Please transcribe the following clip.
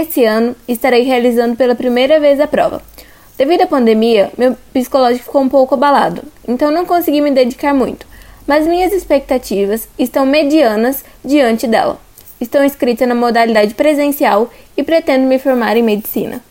Esse ano estarei realizando pela primeira vez a prova. Devido à pandemia, meu psicológico ficou um pouco abalado, então não consegui me dedicar muito, mas minhas expectativas estão medianas diante dela. Estou inscrita na modalidade presencial e pretendo me formar em medicina.